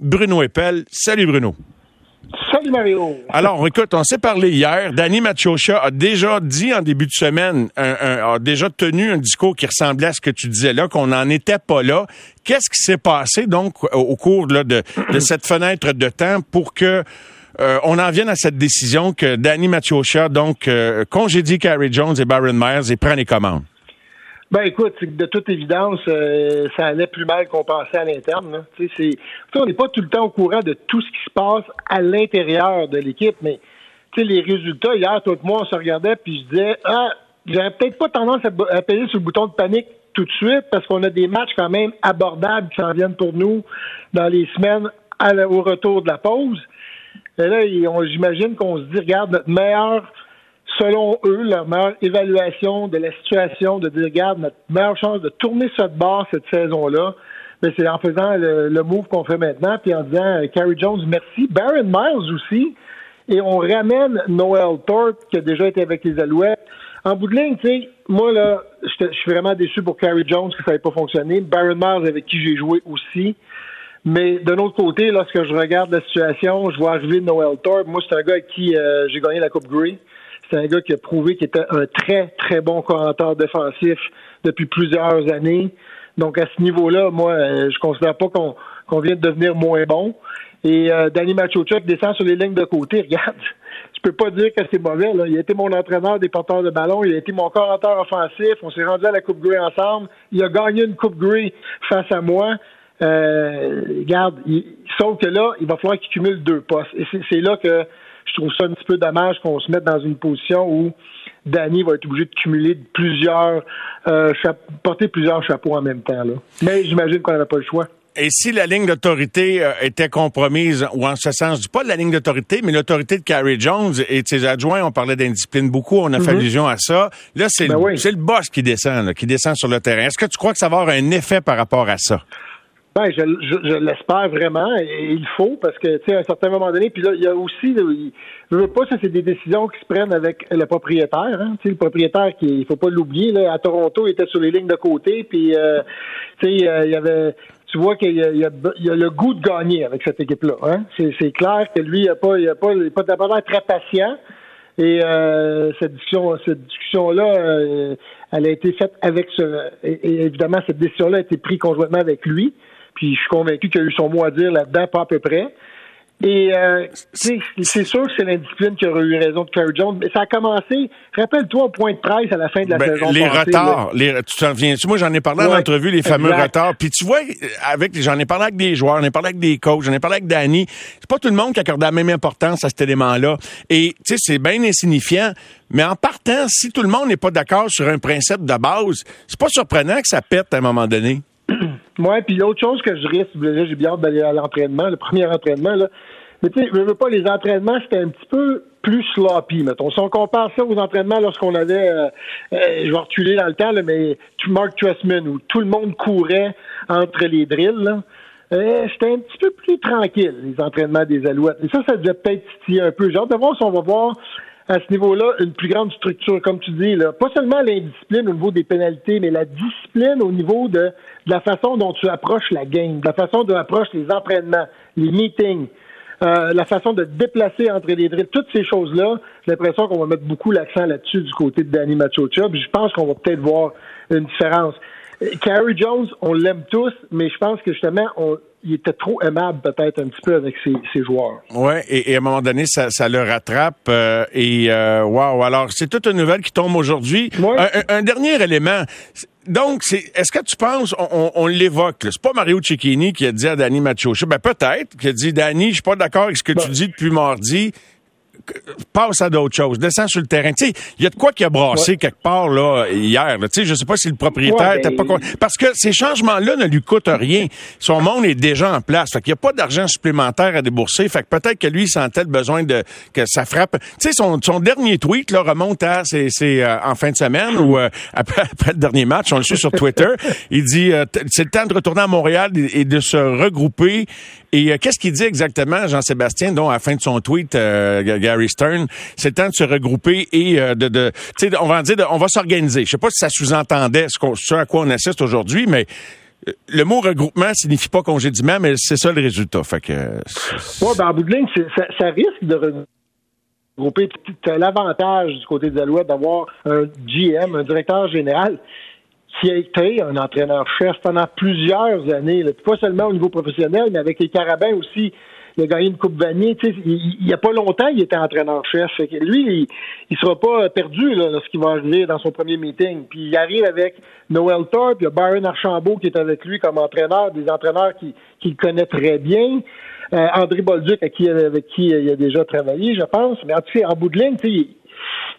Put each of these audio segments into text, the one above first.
Bruno Eppel. Salut Bruno. Salut Mario. Alors, écoute, on s'est parlé hier. Danny Machocha a déjà dit en début de semaine, a déjà tenu un discours qui ressemblait à ce que tu disais là, qu'on n'en était pas là. Qu'est-ce qui s'est passé donc au cours de, de, cette fenêtre de temps pour que euh, on en vienne à cette décision que Danny Machocha donc euh, congédie Carrie Jones et Baron Myers et prend les commandes? Ben écoute, de toute évidence, euh, ça allait plus mal qu'on pensait à l'interne. on n'est pas tout le temps au courant de tout ce qui se passe à l'intérieur de l'équipe, mais les résultats, hier, toi et moi, on se regardait puis je disais Ah, j'aurais peut-être pas tendance à, à, payer sur le bouton de panique tout de suite parce qu'on a des matchs quand même abordables qui s'en viennent pour nous dans les semaines au retour de la pause. Et là, j'imagine qu'on se dit, regarde, notre meilleur selon eux, leur meilleure évaluation de la situation, de dire, regarde, notre meilleure chance de tourner cette barre cette saison-là, mais c'est en faisant le, move qu'on fait maintenant, puis en disant, Carrie euh, Jones, merci. Baron Miles aussi. Et on ramène Noel Thorpe, qui a déjà été avec les Alouettes. En bout de ligne, tu sais, moi, là, je suis vraiment déçu pour Carrie Jones que ça n'ait pas fonctionné. Baron Miles, avec qui j'ai joué aussi. Mais d'un autre côté, lorsque je regarde la situation, je vois arriver Noel Thorpe. Moi, c'est un gars avec qui euh, j'ai gagné la Coupe Grey. C'est un gars qui a prouvé qu'il était un très, très bon commentateur défensif depuis plusieurs années. Donc, à ce niveau-là, moi, euh, je considère pas qu'on vient de devenir moins bon. Et euh, Danny Machochuk descend sur les lignes de côté. Regarde, je peux pas dire que c'est mauvais. Là. Il a été mon entraîneur des porteurs de ballon. Il a été mon commentateur offensif. On s'est rendu à la Coupe Grey ensemble. Il a gagné une Coupe Grey face à moi. Euh, regarde, sauf que là, il va falloir qu'il cumule deux postes. Et c'est là que je trouve ça un petit peu dommage qu'on se mette dans une position où Danny va être obligé de cumuler plusieurs, euh, porter plusieurs chapeaux en même temps. Là. Mais j'imagine qu'on n'avait pas le choix. Et si la ligne d'autorité euh, était compromise, ou en ce sens, pas la ligne d'autorité, mais l'autorité de Carrie Jones et de ses adjoints, on parlait d'indiscipline beaucoup, on a fait mhm. allusion à ça. Là, c'est ben le, boss qui descend, qui descend sur le terrain. Est-ce que tu crois que ça va avoir un effet par rapport à ça? Je, l'espère vraiment, il faut, parce que, tu sais, à un certain moment donné, puis là, il y a aussi, je veux pas, ça, c'est des décisions qui se prennent avec le propriétaire, hein, tu sais, le propriétaire qui, il faut pas l'oublier, là, à Toronto, il était sur les lignes de côté, puis, euh, tu sais, euh, il y avait, tu vois qu'il y, a, le goût de gagner avec cette équipe-là, hein. C'est clair que lui, il a pas, il a il très patient, et euh, cette discussion, cette discussion-là, elle a été faite avec ce, et évidemment, cette décision-là a été prise conjointement avec lui. Puis je suis convaincu qu'il a eu son mot à dire là-dedans, pas à peu près. Et euh, c'est sûr que c'est l'indiscipline qui aurait eu raison de Kerry Jones, mais ça a commencé, rappelle-toi, au point de presse à la fin de la ben, saison. Les retards, les, tu t'en viens Moi, j'en ai parlé en entrevue, les fameux retards. Puis tu vois, avec j'en ai parlé avec des joueurs, j'en ai parlé avec des coachs, j'en ai parlé avec Danny. C'est pas tout le monde qui accorde la même importance à cet élément-là. Et tu sais, c'est bien insignifiant. Mais en partant, si tout le monde n'est pas d'accord sur un principe de base, c'est pas surprenant que ça pète à un moment donné. Oui, puis l'autre chose que je risque, j'ai bien hâte d'aller à l'entraînement, le premier entraînement, là. Mais tu sais, je veux pas, les entraînements, c'était un petit peu plus sloppy, mettons. Si on compare ça aux entraînements lorsqu'on avait, euh, euh, je vais reculer dans le temps, là, mais Mark Tressman, où tout le monde courait entre les drills, là. Euh, c'était un petit peu plus tranquille, les entraînements des Alouettes. Et ça, ça devait peut-être un peu. J'ai hâte de voir si on va voir à ce niveau-là une plus grande structure, comme tu dis, là. pas seulement l'indiscipline au niveau des pénalités, mais la discipline au niveau de, la façon dont tu approches la game, la façon dont tu approches les entraînements, les meetings, euh, la façon de déplacer entre les drills, toutes ces choses-là, j'ai l'impression qu'on va mettre beaucoup l'accent là-dessus du côté de Danny Machocha, puis je pense qu'on va peut-être voir une différence. Carrie Jones, on l'aime tous, mais je pense que justement, on, il était trop aimable peut-être un petit peu avec ses, joueurs. Oui, et, à un moment donné, ça, le rattrape. Euh, et euh, wow, alors c'est toute une nouvelle qui tombe aujourd'hui. Un, dernier élément. Donc, c'est, est-ce que tu penses, on, on, l'évoque, c'est pas Mario Cecchini qui a dit à Danny Machocha, ben peut-être, qui a dit, Danny, je suis pas d'accord avec ce que tu ben. dis depuis mardi, passe à d'autres choses, descends sur le terrain. Tu sais, il y a de quoi qui a brassé quelque part là hier. Tu sais, je sais pas si le propriétaire pas parce que ces changements-là ne lui coûtent rien. Son monde est déjà en place. Fait qu'il n'y a pas d'argent supplémentaire à débourser. Fait que peut-être que lui il sentait le besoin de que ça frappe. Tu sais, son, son dernier tweet là remonte à c'est euh, en fin de semaine ou euh, après, après, le dernier match, on le suit sur Twitter. il dit euh, c'est le temps de retourner à Montréal et, de se regrouper. Et qu'est-ce qu'il dit exactement, Jean-Sébastien, dont à la fin de son tweet, Gary Stern, c'est le temps de se regrouper et euh, de, de on va dire, on va s'organiser. Je sais pas si ça sous-entendait ce, ce à quoi on assiste aujourd'hui, mais le mot regroupement signifie pas congédiement, mais c'est ça le résultat. Fait que. Ouais, ben, en bout de ligne, ça, ça, risque de regrouper. Tu l'avantage du côté des Alouettes d'avoir un GM, un directeur général, qui a été un entraîneur-chef pendant plusieurs années, pas seulement au niveau professionnel, mais avec les Carabins aussi il a gagné une Coupe Vanier. Il n'y a pas longtemps, il était entraîneur-chef. Lui, il ne sera pas perdu là, lorsqu'il va arriver dans son premier meeting. Puis il arrive avec Noël Thorpe, il y a Byron Archambault qui est avec lui comme entraîneur, des entraîneurs qu'il qui connaît très bien. Euh, André Bolduc, avec qui, avec qui il a déjà travaillé, je pense. Mais en tout cas, en bout de ligne,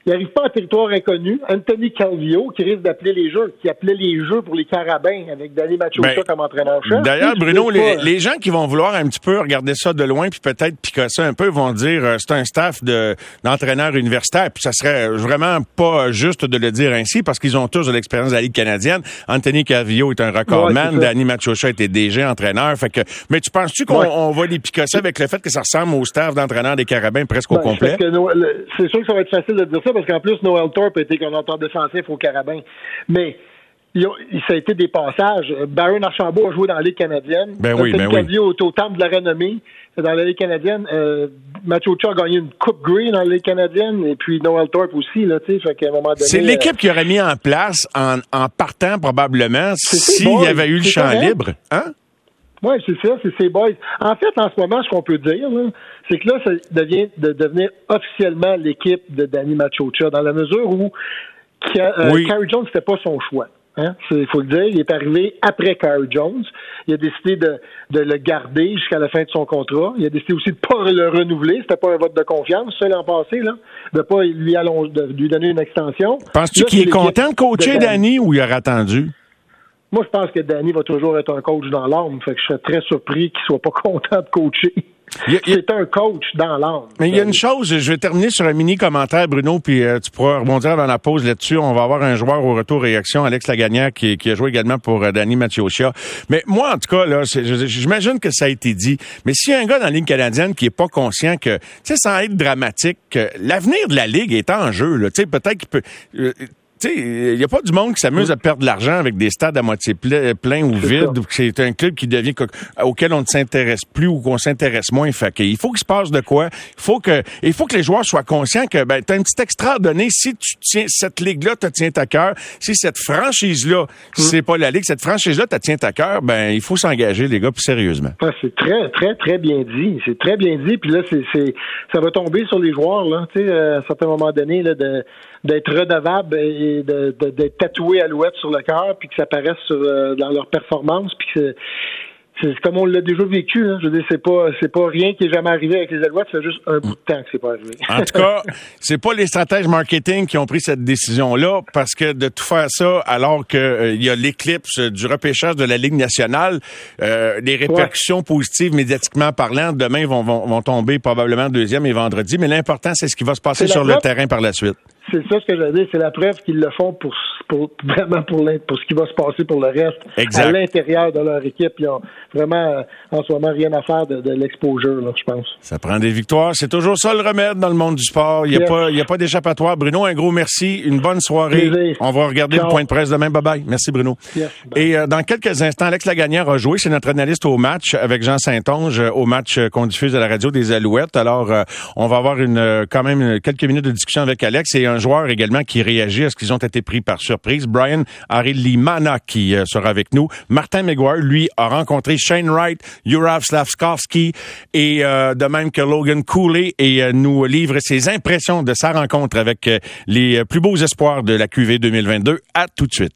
n'arrive pas en territoire inconnu. Anthony Calvio, qui risque d'appeler les jeux, qui appelait les jeux pour les carabins avec Danny Machocha ben, comme entraîneur-chef. D'ailleurs, Bruno, les, gens qui vont vouloir un petit peu regarder ça de loin puis peut-être picasser un peu vont dire euh, c'est un staff de d'entraîneurs universitaires. Puis ça serait vraiment pas juste de le dire ainsi parce qu'ils ont tous de l'expérience de la Ligue canadienne. Anthony Calvio est un recordman. Danny Machocha était déjà entraîneur. Fait que, mais tu penses-tu qu'on va les picasser avec le fait que ça ressemble au staff d'entraîneurs des carabins presque au ben, complet? C'est sûr que ça va être facile de dire ça parce qu'en plus, Noel Thorpe a été coordonnateur défensif au Carabin. Mais il, ça a été des passages. Baron Archambault a joué dans la Ligue canadienne. Ben oui, ben oui. Au, au temple de la renommée dans la Ligue canadienne. Euh, Machocha a gagné une Coupe Green dans la Ligue canadienne et puis Noel Thorpe aussi. Là, fait qu'à un moment donné, C'est l'équipe qui aurait mis en place en, en partant probablement s'il y avait eu le champ libre. Hein? Oui, c'est ça, c'est ces boys. En fait, en ce moment, ce qu'on peut dire, c'est que là, ça devient de devenir officiellement l'équipe de Danny Machocha, dans la mesure où euh, Carrie Jones, c'était pas son choix. Hein? Il faut le dire, il est arrivé après Carrie Jones. Il a décidé de, de le garder jusqu'à la fin de son contrat. Il a décidé aussi de ne pas le renouveler. C'était pas un vote de confiance, ça, l'an passé, là. De pas lui, de lui donner une extension. Penses-tu qu'il est content de coacher Danny ou il aurait attendu? Moi, je pense que Danny va toujours être un coach dans l'âme. Fait que je serais très surpris qu'il soit pas content de coacher. C'est un coach dans l'âme. Mais il y a une chose, je vais terminer sur un mini commentaire, Bruno, puis euh, tu pourras rebondir dans la pause là-dessus. On va avoir un joueur au retour réaction, Alex Lagagnère, qui, qui a joué également pour euh, Danny Mathieusia. Mais moi, en tout cas, là, j'imagine que ça a été dit. Mais s'il y a un gars dans la Ligue canadienne qui est pas conscient que, tu sais, sans être dramatique, que l'avenir de la Ligue est en jeu, là, tu sais, peut-être qu'il peut... Euh, il n'y a pas du monde qui s'amuse à perdre de l'argent avec des stades à moitié pleins ou vides, ou que c'est un club qui devient auquel on ne s'intéresse plus ou qu'on s'intéresse moins. Fait il faut qu'il se passe de quoi. Il faut que, il faut que les joueurs soient conscients que ben as un petit extra à donner. Si tu tiens cette ligue-là, te tient à cœur. Si cette franchise-là, si c'est pas la ligue, cette franchise-là te tient à cœur, ben il faut s'engager les gars plus sérieusement. c'est très très très bien dit. C'est très bien dit. Puis là, c'est ça va tomber sur les joueurs là. Tu sais, à un certain moment donné là de d'être redevable et d'être de, tatoué Alouette sur le cœur, puis que ça apparaisse euh, dans leur performance, puis que c'est comme on l'a déjà vécu. Hein. Je veux dire, c'est pas c'est pas rien qui est jamais arrivé avec les Alouettes, c'est juste un bout de temps que c'est pas arrivé. En tout cas, c'est pas les stratèges marketing qui ont pris cette décision-là, parce que de tout faire ça alors qu'il euh, y a l'éclipse du repêchage de la Ligue nationale, euh, les répercussions positives médiatiquement parlant, demain vont, vont, vont tomber probablement deuxième et vendredi, mais l'important c'est ce qui va se passer sur le terrain par la suite c'est ça ce que j'allais dire. C'est la preuve qu'ils le font pour, pour vraiment pour, pour ce qui va se passer pour le reste à l'intérieur de leur équipe. Ils ont vraiment euh, en ce moment rien à faire de, de l'exposure, je pense. Ça prend des victoires. C'est toujours ça le remède dans le monde du sport. Il n'y a, pas, il a pas d'échappatoire. Bruno, un gros merci. Une bonne soirée. On va regarder le point de presse demain. Bye bye. Merci Bruno. Et euh, dans quelques instants, Alex Lagagnère a joué. C'est notre analyste au match avec Jean Saint-Onge au match qu'on diffuse à la radio des Alouettes. Alors, euh, on va avoir une quand même quelques minutes de discussion avec Alex et un joueur également qui réagit à ce qu'ils ont été pris par surprise. Brian Arilimana qui euh, sera avec nous. Martin McGuire, lui, a rencontré Shane Wright, Jurav Slavskovski et euh, de même que Logan Cooley et euh, nous livre ses impressions de sa rencontre avec les plus beaux espoirs de la QV 2022. À tout de suite.